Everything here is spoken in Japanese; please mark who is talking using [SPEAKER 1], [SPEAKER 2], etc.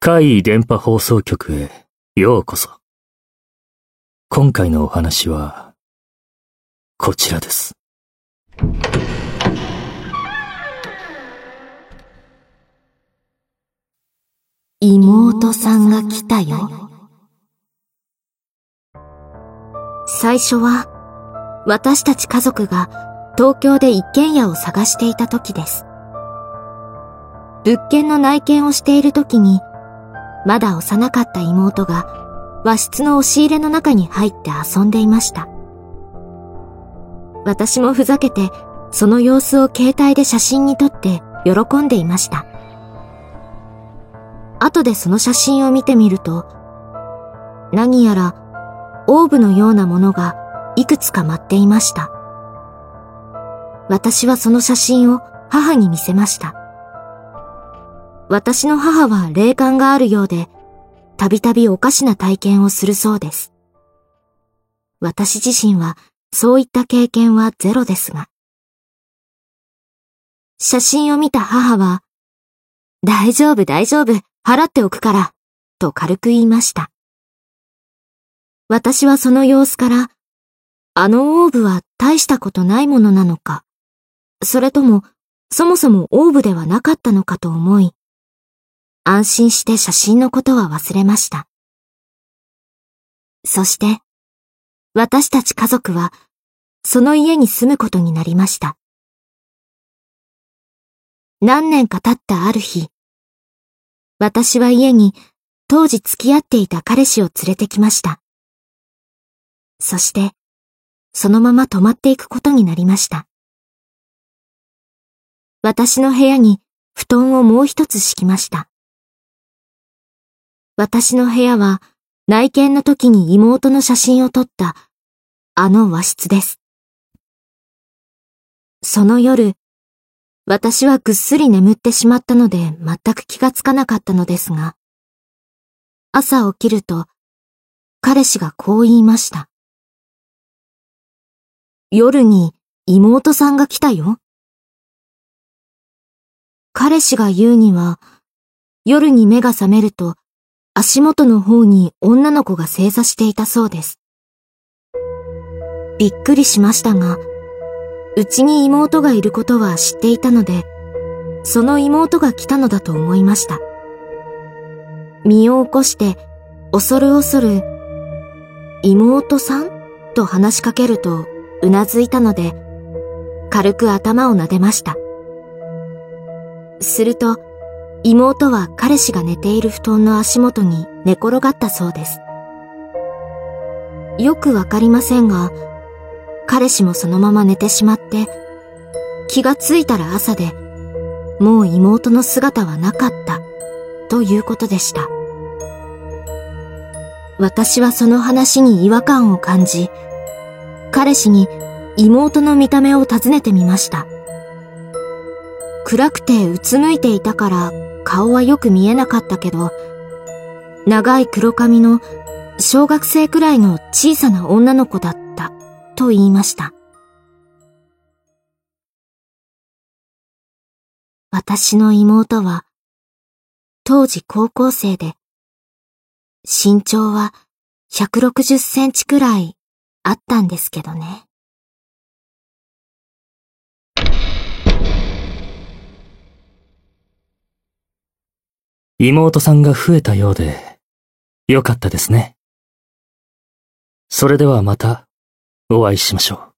[SPEAKER 1] 怪異電波放送局へようこそ。今回のお話は、こちらです。
[SPEAKER 2] 妹さんが来たよ。最初は、私たち家族が東京で一軒家を探していた時です。物件の内見をしている時に、まだ幼かった妹が和室の押し入れの中に入って遊んでいました。私もふざけてその様子を携帯で写真に撮って喜んでいました。後でその写真を見てみると、何やらオーブのようなものがいくつか舞っていました。私はその写真を母に見せました。私の母は霊感があるようで、たびたびおかしな体験をするそうです。私自身はそういった経験はゼロですが。写真を見た母は、大丈夫大丈夫、払っておくから、と軽く言いました。私はその様子から、あのオーブは大したことないものなのか、それとも、そもそもオーブではなかったのかと思い、安心して写真のことは忘れました。そして、私たち家族は、その家に住むことになりました。何年か経ったある日、私は家に当時付き合っていた彼氏を連れてきました。そして、そのまま泊まっていくことになりました。私の部屋に布団をもう一つ敷きました。私の部屋は内見の時に妹の写真を撮ったあの和室です。その夜、私はぐっすり眠ってしまったので全く気がつかなかったのですが、朝起きると彼氏がこう言いました。夜に妹さんが来たよ。彼氏が言うには、夜に目が覚めると足元の方に女の子が正座していたそうです。びっくりしましたが、うちに妹がいることは知っていたので、その妹が来たのだと思いました。身を起こして、恐る恐る、妹さん？と話しかけると、うなずいたので、軽く頭を撫でました。すると、妹は彼氏が寝ている布団の足元に寝転がったそうです。よくわかりませんが、彼氏もそのまま寝てしまって、気がついたら朝で、もう妹の姿はなかった、ということでした。私はその話に違和感を感じ、彼氏に妹の見た目を尋ねてみました。暗くてうつむいていたから顔はよく見えなかったけど、長い黒髪の小学生くらいの小さな女の子だったと言いました。私の妹は当時高校生で身長は160センチくらいあったんですけどね。
[SPEAKER 1] 妹さんが増えたようで、よかったですね。それではまたお会いしましょう。